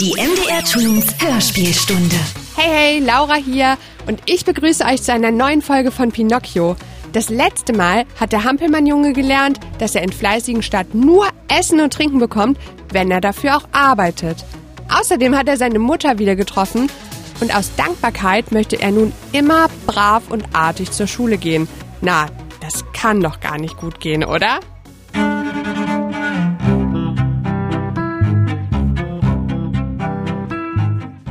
Die MDR Twins Hörspielstunde. Hey, hey, Laura hier und ich begrüße euch zu einer neuen Folge von Pinocchio. Das letzte Mal hat der Hampelmann-Junge gelernt, dass er in fleißigen Stadt nur Essen und Trinken bekommt, wenn er dafür auch arbeitet. Außerdem hat er seine Mutter wieder getroffen und aus Dankbarkeit möchte er nun immer brav und artig zur Schule gehen. Na, das kann doch gar nicht gut gehen, oder?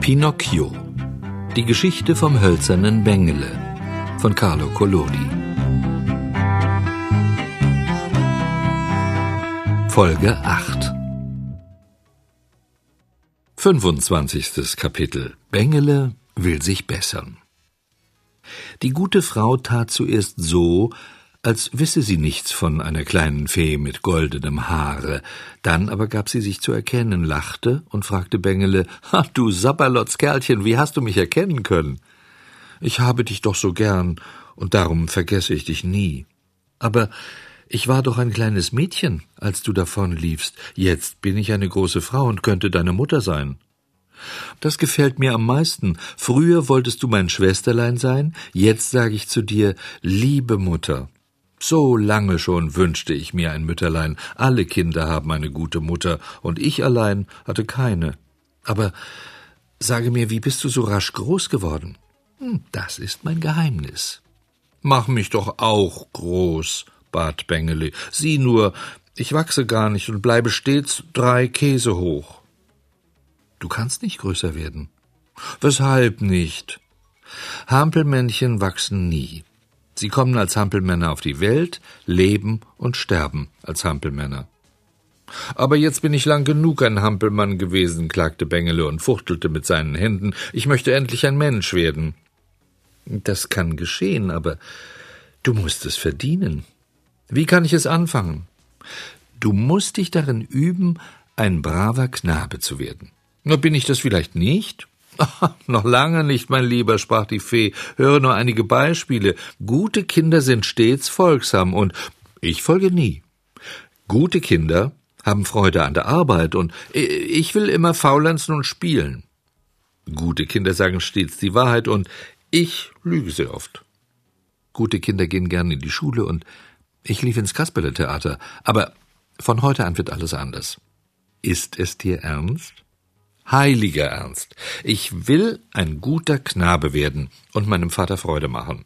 Pinocchio. Die Geschichte vom hölzernen Bengele von Carlo Collodi. Folge 8 25. Kapitel Bengele will sich bessern. Die gute Frau tat zuerst so, als wisse sie nichts von einer kleinen Fee mit goldenem Haare. Dann aber gab sie sich zu erkennen, lachte und fragte Bengele, »Ha, du Sabberlotz Kerlchen, wie hast du mich erkennen können?« »Ich habe dich doch so gern, und darum vergesse ich dich nie. Aber ich war doch ein kleines Mädchen, als du davonliefst. Jetzt bin ich eine große Frau und könnte deine Mutter sein.« das gefällt mir am meisten. Früher wolltest du mein Schwesterlein sein, jetzt sage ich zu dir, liebe Mutter. So lange schon wünschte ich mir ein Mütterlein. Alle Kinder haben eine gute Mutter, und ich allein hatte keine. Aber sage mir, wie bist du so rasch groß geworden? Hm, das ist mein Geheimnis. Mach mich doch auch groß, bat Bengele. Sieh nur, ich wachse gar nicht und bleibe stets drei Käse hoch. Du kannst nicht größer werden. Weshalb nicht? Hampelmännchen wachsen nie. Sie kommen als Hampelmänner auf die Welt, leben und sterben als Hampelmänner. Aber jetzt bin ich lang genug ein Hampelmann gewesen, klagte Bengele und fuchtelte mit seinen Händen. Ich möchte endlich ein Mensch werden. Das kann geschehen, aber du musst es verdienen. Wie kann ich es anfangen? Du musst dich darin üben, ein braver Knabe zu werden. Na, bin ich das vielleicht nicht? noch lange nicht, mein Lieber, sprach die Fee. Höre nur einige Beispiele. Gute Kinder sind stets folgsam und ich folge nie. Gute Kinder haben Freude an der Arbeit und ich will immer faulenzen und spielen. Gute Kinder sagen stets die Wahrheit und ich lüge sehr oft. Gute Kinder gehen gern in die Schule und ich lief ins Kasperletheater, aber von heute an wird alles anders. Ist es dir ernst? Heiliger Ernst. Ich will ein guter Knabe werden und meinem Vater Freude machen.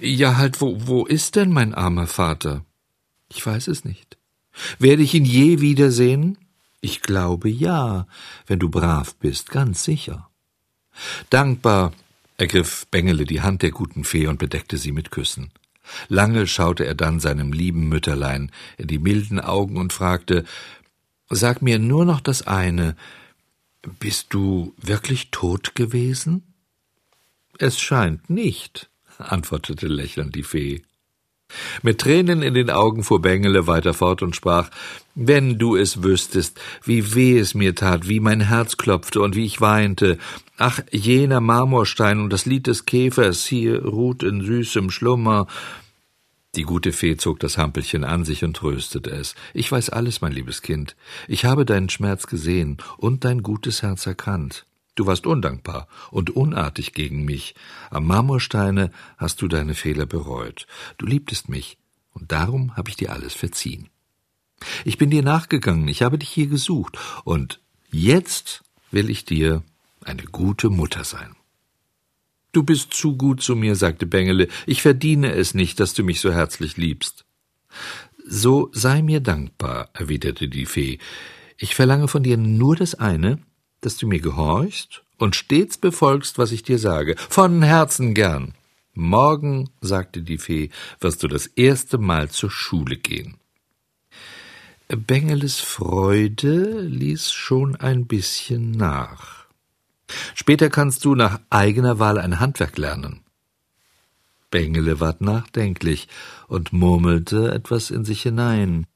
Ja, halt, wo, wo ist denn mein armer Vater? Ich weiß es nicht. Werde ich ihn je wiedersehen? Ich glaube ja, wenn du brav bist, ganz sicher. Dankbar ergriff Bengele die Hand der guten Fee und bedeckte sie mit Küssen. Lange schaute er dann seinem lieben Mütterlein in die milden Augen und fragte Sag mir nur noch das eine, bist du wirklich tot gewesen? Es scheint nicht, antwortete lächelnd die Fee. Mit Tränen in den Augen fuhr Bengele weiter fort und sprach Wenn du es wüsstest, wie weh es mir tat, wie mein Herz klopfte und wie ich weinte. Ach, jener Marmorstein und das Lied des Käfers hier ruht in süßem Schlummer. Die gute Fee zog das Hampelchen an sich und tröstete es. Ich weiß alles, mein liebes Kind. Ich habe deinen Schmerz gesehen und dein gutes Herz erkannt. Du warst undankbar und unartig gegen mich. Am Marmorsteine hast du deine Fehler bereut. Du liebtest mich, und darum habe ich dir alles verziehen. Ich bin dir nachgegangen, ich habe dich hier gesucht, und jetzt will ich dir eine gute Mutter sein. Du bist zu gut zu mir, sagte Bengele, ich verdiene es nicht, dass du mich so herzlich liebst. So sei mir dankbar, erwiderte die Fee. Ich verlange von dir nur das eine, dass du mir gehorchst und stets befolgst, was ich dir sage. Von Herzen gern. Morgen, sagte die Fee, wirst du das erste Mal zur Schule gehen. Bengeles Freude ließ schon ein bisschen nach. Später kannst du nach eigener Wahl ein Handwerk lernen. Bengele ward nachdenklich und murmelte etwas in sich hinein.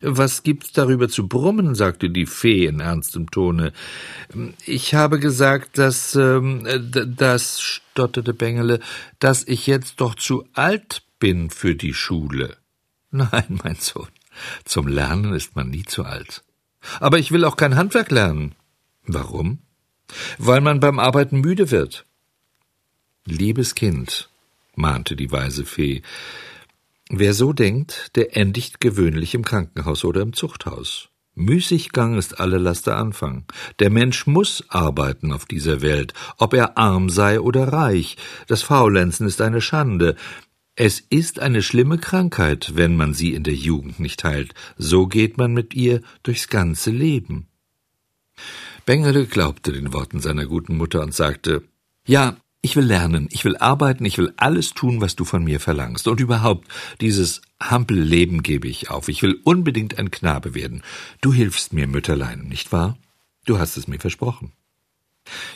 Was gibt's darüber zu brummen? sagte die Fee in ernstem Tone. Ich habe gesagt, dass, ähm, das, stotterte Bengele, dass ich jetzt doch zu alt bin für die Schule. Nein, mein Sohn, zum Lernen ist man nie zu alt. Aber ich will auch kein Handwerk lernen. Warum? Weil man beim Arbeiten müde wird. Liebes Kind, mahnte die weise Fee, wer so denkt, der endigt gewöhnlich im Krankenhaus oder im Zuchthaus. Müßiggang ist alle Laster Anfang. Der Mensch muss arbeiten auf dieser Welt, ob er arm sei oder reich. Das Faulenzen ist eine Schande. Es ist eine schlimme Krankheit, wenn man sie in der Jugend nicht heilt. So geht man mit ihr durchs ganze Leben. Bengele glaubte den Worten seiner guten Mutter und sagte Ja, ich will lernen, ich will arbeiten, ich will alles tun, was du von mir verlangst. Und überhaupt, dieses Hampelleben gebe ich auf. Ich will unbedingt ein Knabe werden. Du hilfst mir, Mütterlein, nicht wahr? Du hast es mir versprochen.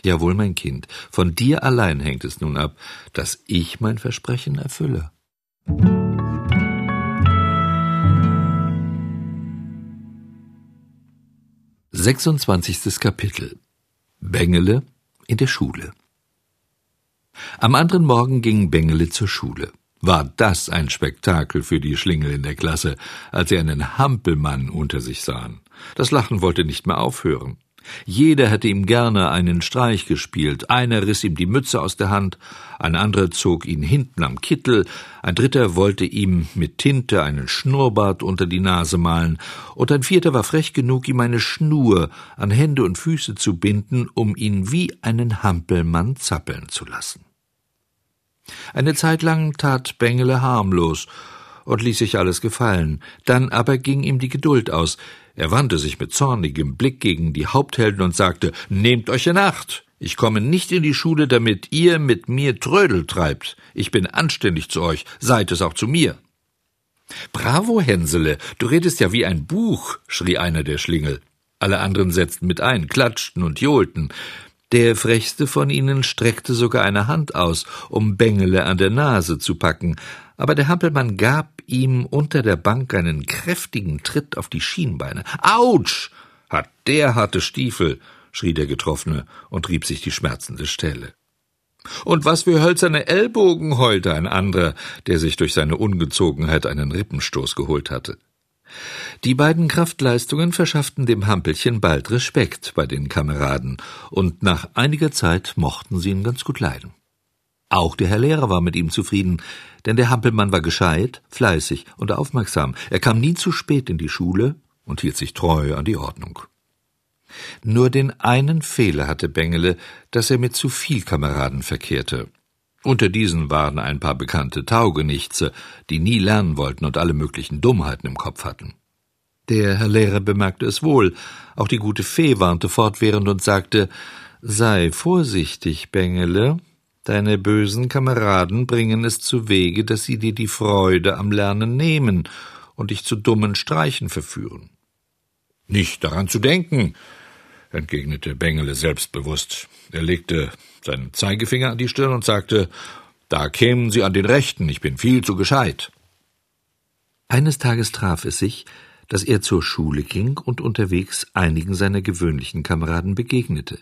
Jawohl, mein Kind, von dir allein hängt es nun ab, dass ich mein Versprechen erfülle. Sechsundzwanzigstes Kapitel Bengele in der Schule am anderen Morgen ging Bengele zur Schule. War das ein Spektakel für die Schlingel in der Klasse, als sie einen Hampelmann unter sich sahen. Das Lachen wollte nicht mehr aufhören. Jeder hätte ihm gerne einen Streich gespielt, einer riss ihm die Mütze aus der Hand, ein anderer zog ihn hinten am Kittel, ein dritter wollte ihm mit Tinte einen Schnurrbart unter die Nase malen, und ein vierter war frech genug, ihm eine Schnur an Hände und Füße zu binden, um ihn wie einen Hampelmann zappeln zu lassen. Eine Zeit lang tat Bengele harmlos und ließ sich alles gefallen, dann aber ging ihm die Geduld aus, er wandte sich mit zornigem Blick gegen die Haupthelden und sagte Nehmt euch in Acht. Ich komme nicht in die Schule, damit ihr mit mir Trödel treibt. Ich bin anständig zu euch, seid es auch zu mir. Bravo, Hänsele, du redest ja wie ein Buch, schrie einer der Schlingel. Alle anderen setzten mit ein, klatschten und johlten. Der frechste von ihnen streckte sogar eine Hand aus, um Bengele an der Nase zu packen, aber der Hampelmann gab ihm unter der Bank einen kräftigen Tritt auf die Schienbeine. Autsch! Hat der harte Stiefel! schrie der Getroffene und rieb sich die schmerzende Stelle. Und was für hölzerne Ellbogen heulte ein anderer, der sich durch seine Ungezogenheit einen Rippenstoß geholt hatte. Die beiden Kraftleistungen verschafften dem Hampelchen bald Respekt bei den Kameraden, und nach einiger Zeit mochten sie ihn ganz gut leiden. Auch der Herr Lehrer war mit ihm zufrieden, denn der Hampelmann war gescheit, fleißig und aufmerksam. Er kam nie zu spät in die Schule und hielt sich treu an die Ordnung. Nur den einen Fehler hatte Bengele, dass er mit zu viel Kameraden verkehrte. Unter diesen waren ein paar bekannte Taugenichtse, die nie lernen wollten und alle möglichen Dummheiten im Kopf hatten. Der Herr Lehrer bemerkte es wohl, auch die gute Fee warnte fortwährend und sagte Sei vorsichtig, Bengele, Deine bösen Kameraden bringen es zu Wege, dass sie dir die Freude am Lernen nehmen und dich zu dummen Streichen verführen. Nicht daran zu denken, entgegnete Bengele selbstbewusst. Er legte seinen Zeigefinger an die Stirn und sagte, da kämen Sie an den Rechten, ich bin viel zu gescheit. Eines Tages traf es sich, dass er zur Schule ging und unterwegs einigen seiner gewöhnlichen Kameraden begegnete.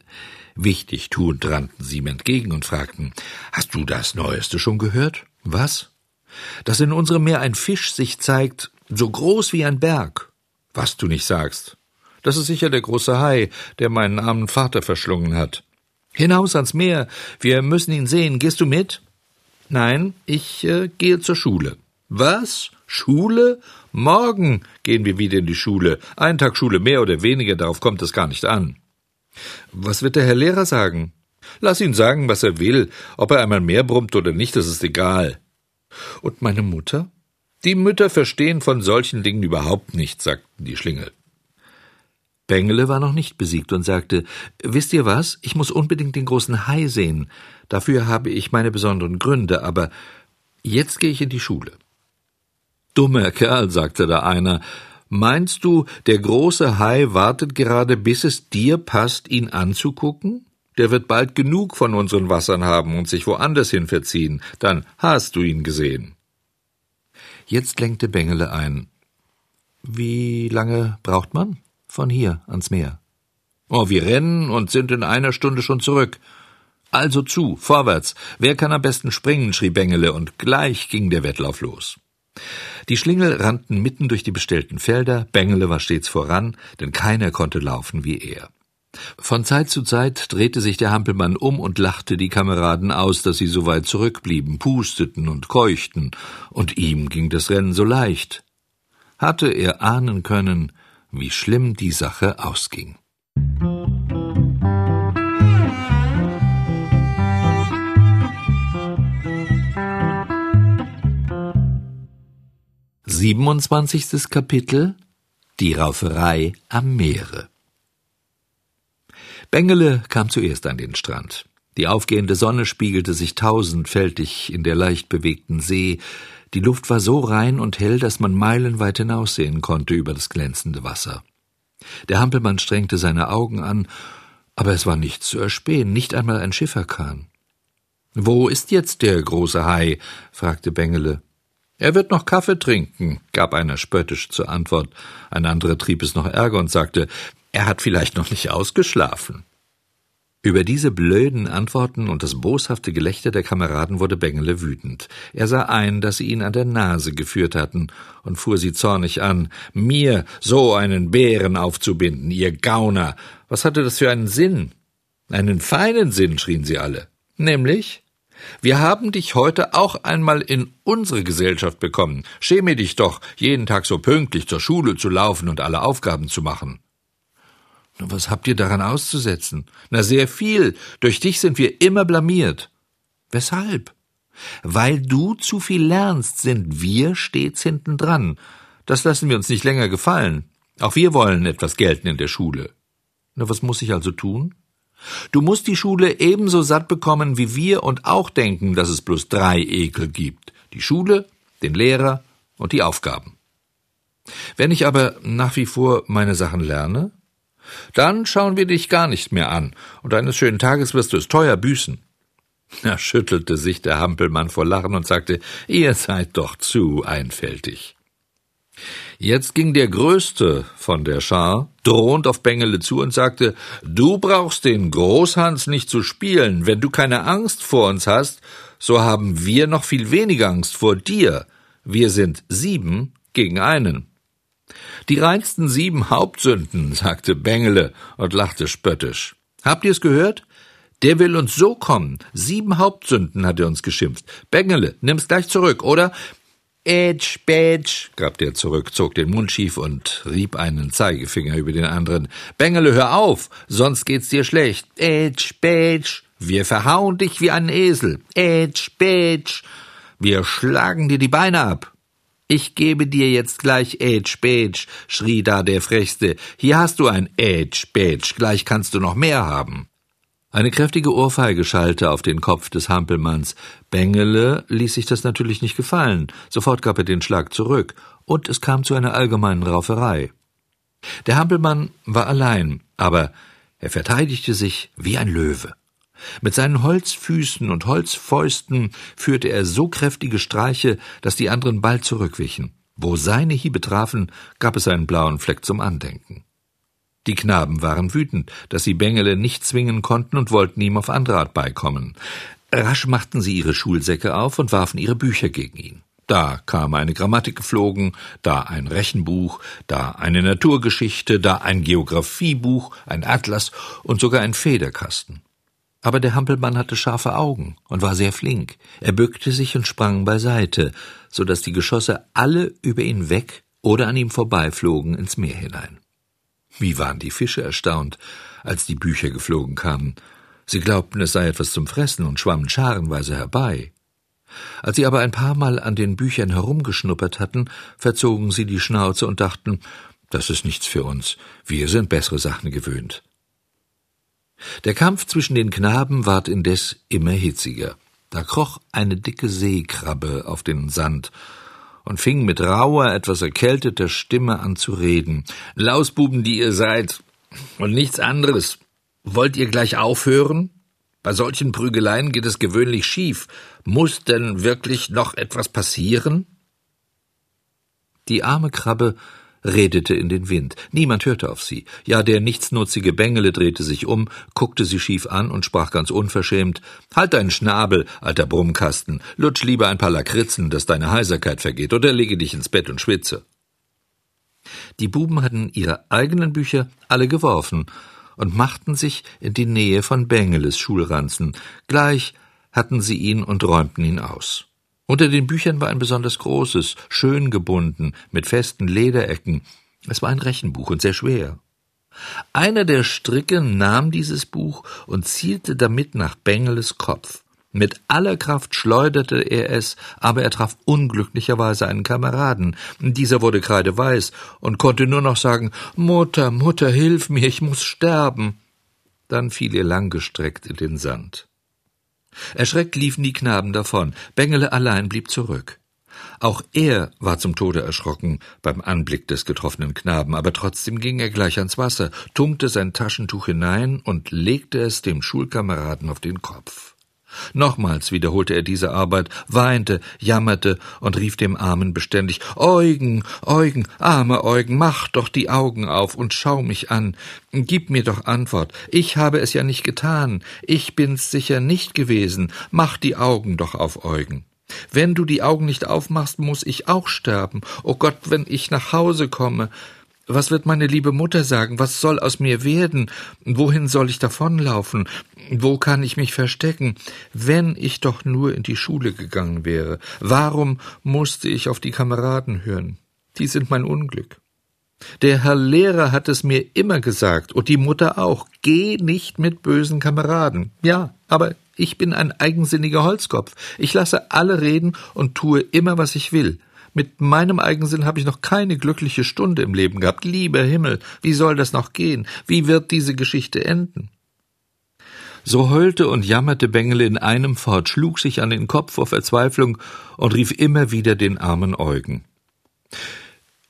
Wichtig tuend rannten sie ihm entgegen und fragten Hast du das Neueste schon gehört? Was? Dass in unserem Meer ein Fisch sich zeigt, so groß wie ein Berg. Was du nicht sagst. Das ist sicher der große Hai, der meinen armen Vater verschlungen hat. Hinaus ans Meer, wir müssen ihn sehen. Gehst du mit? Nein, ich äh, gehe zur Schule. Was? Schule? Morgen gehen wir wieder in die Schule. Ein Tag Schule mehr oder weniger, darauf kommt es gar nicht an. Was wird der Herr Lehrer sagen? Lass ihn sagen, was er will. Ob er einmal mehr brummt oder nicht, das ist egal. Und meine Mutter? Die Mütter verstehen von solchen Dingen überhaupt nichts, sagten die Schlingel. Bengele war noch nicht besiegt und sagte, wisst ihr was? Ich muss unbedingt den großen Hai sehen. Dafür habe ich meine besonderen Gründe, aber jetzt gehe ich in die Schule. Dummer Kerl, sagte da einer, meinst du, der große Hai wartet gerade, bis es dir passt, ihn anzugucken? Der wird bald genug von unseren Wassern haben und sich woanders hin verziehen, dann hast du ihn gesehen. Jetzt lenkte Bengele ein. Wie lange braucht man? Von hier ans Meer. Oh, wir rennen und sind in einer Stunde schon zurück. Also zu, vorwärts. Wer kann am besten springen? schrie Bengele, und gleich ging der Wettlauf los. Die Schlingel rannten mitten durch die bestellten Felder, Bengele war stets voran, denn keiner konnte laufen wie er. Von Zeit zu Zeit drehte sich der Hampelmann um und lachte die Kameraden aus, dass sie so weit zurückblieben, pusteten und keuchten, und ihm ging das Rennen so leicht. Hatte er ahnen können, wie schlimm die Sache ausging. Siebenundzwanzigstes Kapitel Die Rauferei am Meere Bengele kam zuerst an den Strand. Die aufgehende Sonne spiegelte sich tausendfältig in der leicht bewegten See. Die Luft war so rein und hell, dass man meilenweit hinaussehen konnte über das glänzende Wasser. Der Hampelmann strengte seine Augen an, aber es war nichts zu erspähen, nicht einmal ein Schifferkahn. Wo ist jetzt der große Hai? fragte Bengele. Er wird noch Kaffee trinken, gab einer spöttisch zur Antwort. Ein anderer trieb es noch Ärger und sagte, er hat vielleicht noch nicht ausgeschlafen. Über diese blöden Antworten und das boshafte Gelächter der Kameraden wurde Bengele wütend. Er sah ein, dass sie ihn an der Nase geführt hatten und fuhr sie zornig an. Mir so einen Bären aufzubinden, ihr Gauner! Was hatte das für einen Sinn? Einen feinen Sinn, schrien sie alle. Nämlich? Wir haben dich heute auch einmal in unsere Gesellschaft bekommen. Schäme dich doch, jeden Tag so pünktlich zur Schule zu laufen und alle Aufgaben zu machen. Was habt ihr daran auszusetzen? Na, sehr viel. Durch dich sind wir immer blamiert. Weshalb? Weil du zu viel lernst, sind wir stets hinten dran. Das lassen wir uns nicht länger gefallen. Auch wir wollen etwas gelten in der Schule. Na, was muss ich also tun? Du musst die Schule ebenso satt bekommen wie wir und auch denken, dass es bloß drei Ekel gibt. Die Schule, den Lehrer und die Aufgaben. Wenn ich aber nach wie vor meine Sachen lerne, dann schauen wir dich gar nicht mehr an, und eines schönen Tages wirst du es teuer büßen. Da schüttelte sich der Hampelmann vor Lachen und sagte, ihr seid doch zu einfältig. Jetzt ging der Größte von der Schar drohend auf Bengele zu und sagte, du brauchst den Großhans nicht zu spielen, wenn du keine Angst vor uns hast, so haben wir noch viel weniger Angst vor dir. Wir sind sieben gegen einen. Die reinsten sieben Hauptsünden, sagte Bengele und lachte spöttisch. Habt ihr's gehört? Der will uns so kommen. Sieben Hauptsünden hat er uns geschimpft. Bengele, nimm's gleich zurück, oder? Ätsch, Bätsch, gab der zurück, zog den Mund schief und rieb einen Zeigefinger über den anderen. Bengele, hör auf, sonst geht's dir schlecht. Ätsch, Bätsch, wir verhauen dich wie einen Esel. Ätsch, Bätsch, wir schlagen dir die Beine ab. Ich gebe dir jetzt gleich Age Badge, schrie da der Frechste. Hier hast du ein Age Badge, gleich kannst du noch mehr haben. Eine kräftige Ohrfeige schallte auf den Kopf des Hampelmanns. Bengele ließ sich das natürlich nicht gefallen. Sofort gab er den Schlag zurück, und es kam zu einer allgemeinen Rauferei. Der Hampelmann war allein, aber er verteidigte sich wie ein Löwe. Mit seinen Holzfüßen und Holzfäusten führte er so kräftige Streiche, dass die anderen bald zurückwichen. Wo seine Hiebe trafen, gab es einen blauen Fleck zum Andenken. Die Knaben waren wütend, dass sie Bengele nicht zwingen konnten und wollten ihm auf andere Art beikommen. Rasch machten sie ihre Schulsäcke auf und warfen ihre Bücher gegen ihn. Da kam eine Grammatik geflogen, da ein Rechenbuch, da eine Naturgeschichte, da ein Geographiebuch, ein Atlas und sogar ein Federkasten. Aber der Hampelmann hatte scharfe Augen und war sehr flink. Er bückte sich und sprang beiseite, so dass die Geschosse alle über ihn weg oder an ihm vorbeiflogen ins Meer hinein. Wie waren die Fische erstaunt, als die Bücher geflogen kamen. Sie glaubten, es sei etwas zum Fressen und schwammen scharenweise herbei. Als sie aber ein paar Mal an den Büchern herumgeschnuppert hatten, verzogen sie die Schnauze und dachten, das ist nichts für uns, wir sind bessere Sachen gewöhnt. Der Kampf zwischen den Knaben ward indes immer hitziger. Da kroch eine dicke Seekrabbe auf den Sand und fing mit rauer, etwas erkälteter Stimme an zu reden. Lausbuben, die ihr seid, und nichts anderes. Wollt ihr gleich aufhören? Bei solchen Prügeleien geht es gewöhnlich schief. Muss denn wirklich noch etwas passieren? Die arme Krabbe redete in den Wind. Niemand hörte auf sie. Ja, der nichtsnutzige Bengele drehte sich um, guckte sie schief an und sprach ganz unverschämt Halt deinen Schnabel, alter Brummkasten, lutsch lieber ein paar Lakritzen, dass deine Heiserkeit vergeht, oder lege dich ins Bett und schwitze. Die Buben hatten ihre eigenen Bücher alle geworfen, und machten sich in die Nähe von Bengeles Schulranzen. Gleich hatten sie ihn und räumten ihn aus. Unter den Büchern war ein besonders großes, schön gebunden, mit festen Lederecken. Es war ein Rechenbuch und sehr schwer. Einer der Stricke nahm dieses Buch und zielte damit nach Bengeles Kopf. Mit aller Kraft schleuderte er es, aber er traf unglücklicherweise einen Kameraden. Dieser wurde kreideweiß und konnte nur noch sagen Mutter, Mutter, hilf mir, ich muss sterben. Dann fiel er langgestreckt in den Sand. Erschreckt liefen die Knaben davon, Bengele allein blieb zurück. Auch er war zum Tode erschrocken beim Anblick des getroffenen Knaben, aber trotzdem ging er gleich ans Wasser, tunkte sein Taschentuch hinein und legte es dem Schulkameraden auf den Kopf. Nochmals wiederholte er diese Arbeit, weinte, jammerte und rief dem Armen beständig Eugen, Eugen, arme Eugen, mach doch die Augen auf und schau mich an. Gib mir doch Antwort. Ich habe es ja nicht getan. Ich bin's sicher nicht gewesen. Mach die Augen doch auf, Eugen. Wenn du die Augen nicht aufmachst, muss ich auch sterben. O oh Gott, wenn ich nach Hause komme. Was wird meine liebe Mutter sagen? Was soll aus mir werden? Wohin soll ich davonlaufen? Wo kann ich mich verstecken? Wenn ich doch nur in die Schule gegangen wäre. Warum musste ich auf die Kameraden hören? Die sind mein Unglück. Der Herr Lehrer hat es mir immer gesagt, und die Mutter auch. Geh nicht mit bösen Kameraden. Ja, aber ich bin ein eigensinniger Holzkopf. Ich lasse alle reden und tue immer, was ich will. Mit meinem Eigensinn habe ich noch keine glückliche Stunde im Leben gehabt. Lieber Himmel, wie soll das noch gehen? Wie wird diese Geschichte enden? So heulte und jammerte Bengele in einem fort, schlug sich an den Kopf vor Verzweiflung und rief immer wieder den armen Eugen.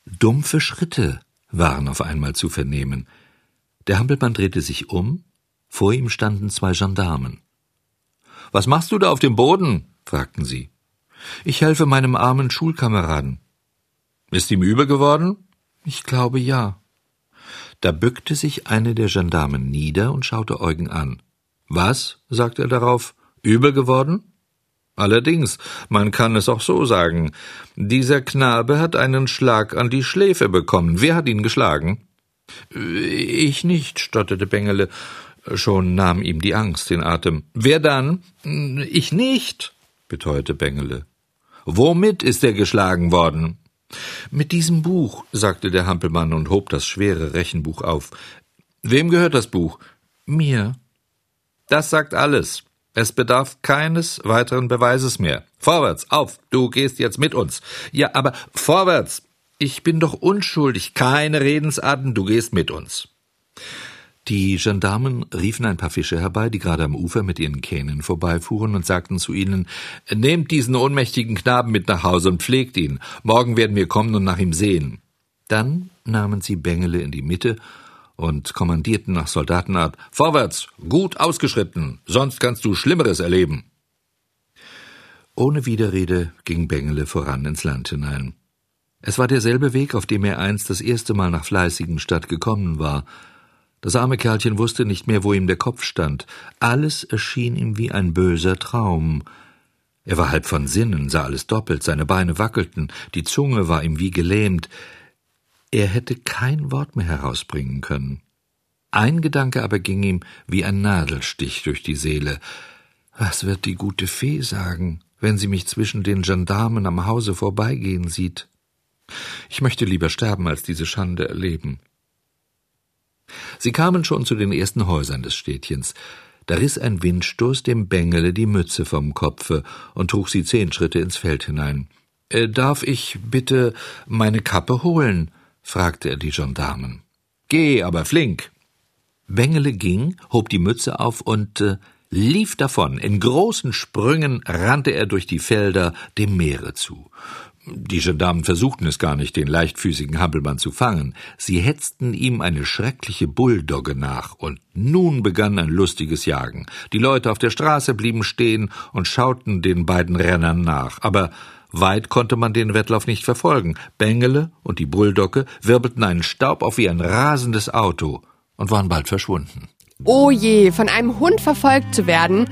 Dumpfe Schritte waren auf einmal zu vernehmen. Der Hampelmann drehte sich um, vor ihm standen zwei Gendarmen. Was machst du da auf dem Boden? fragten sie. Ich helfe meinem armen Schulkameraden. Ist ihm übel geworden? Ich glaube ja. Da bückte sich eine der Gendarmen nieder und schaute Eugen an. Was? sagte er darauf. Übel geworden? Allerdings, man kann es auch so sagen. Dieser Knabe hat einen Schlag an die Schläfe bekommen. Wer hat ihn geschlagen? Ich nicht, stotterte Bengele. Schon nahm ihm die Angst den Atem. Wer dann? Ich nicht, beteuerte Bengele. Womit ist er geschlagen worden? Mit diesem Buch, sagte der Hampelmann und hob das schwere Rechenbuch auf. Wem gehört das Buch? Mir. Das sagt alles. Es bedarf keines weiteren Beweises mehr. Vorwärts, auf, du gehst jetzt mit uns. Ja, aber vorwärts. Ich bin doch unschuldig. Keine Redensarten, du gehst mit uns. Die Gendarmen riefen ein paar Fische herbei, die gerade am Ufer mit ihren Kähnen vorbeifuhren, und sagten zu ihnen Nehmt diesen ohnmächtigen Knaben mit nach Hause und pflegt ihn. Morgen werden wir kommen und nach ihm sehen. Dann nahmen sie Bengele in die Mitte und kommandierten nach Soldatenart Vorwärts, gut ausgeschritten, sonst kannst du Schlimmeres erleben. Ohne Widerrede ging Bengele voran ins Land hinein. Es war derselbe Weg, auf dem er einst das erste Mal nach Fleißigenstadt gekommen war, das arme Kerlchen wusste nicht mehr, wo ihm der Kopf stand. Alles erschien ihm wie ein böser Traum. Er war halb von Sinnen, sah alles doppelt, seine Beine wackelten, die Zunge war ihm wie gelähmt. Er hätte kein Wort mehr herausbringen können. Ein Gedanke aber ging ihm wie ein Nadelstich durch die Seele. Was wird die gute Fee sagen, wenn sie mich zwischen den Gendarmen am Hause vorbeigehen sieht? Ich möchte lieber sterben, als diese Schande erleben. Sie kamen schon zu den ersten Häusern des Städtchens. Da riss ein Windstoß dem Bengele die Mütze vom Kopfe und trug sie zehn Schritte ins Feld hinein. Äh, darf ich bitte meine Kappe holen? fragte er die Gendarmen. Geh, aber flink. Bengele ging, hob die Mütze auf und äh, lief davon. In großen Sprüngen rannte er durch die Felder dem Meere zu. Die Gendarmen versuchten es gar nicht, den leichtfüßigen Hampelmann zu fangen. Sie hetzten ihm eine schreckliche Bulldogge nach, und nun begann ein lustiges Jagen. Die Leute auf der Straße blieben stehen und schauten den beiden Rennern nach, aber weit konnte man den Wettlauf nicht verfolgen. Bengele und die Bulldogge wirbelten einen Staub auf wie ein rasendes Auto und waren bald verschwunden. Oh je, von einem Hund verfolgt zu werden.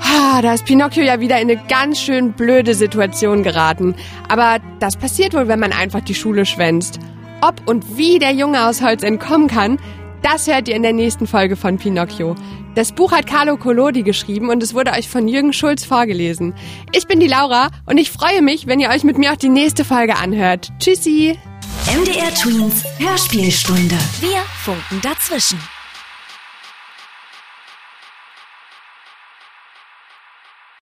Ah, da ist Pinocchio ja wieder in eine ganz schön blöde Situation geraten. Aber das passiert wohl, wenn man einfach die Schule schwänzt. Ob und wie der Junge aus Holz entkommen kann, Das hört ihr in der nächsten Folge von Pinocchio. Das Buch hat Carlo Collodi geschrieben und es wurde euch von Jürgen Schulz vorgelesen. Ich bin die Laura und ich freue mich, wenn ihr euch mit mir auch die nächste Folge anhört. Tschüssi! MDR Twins Hörspielstunde. Wir funken dazwischen.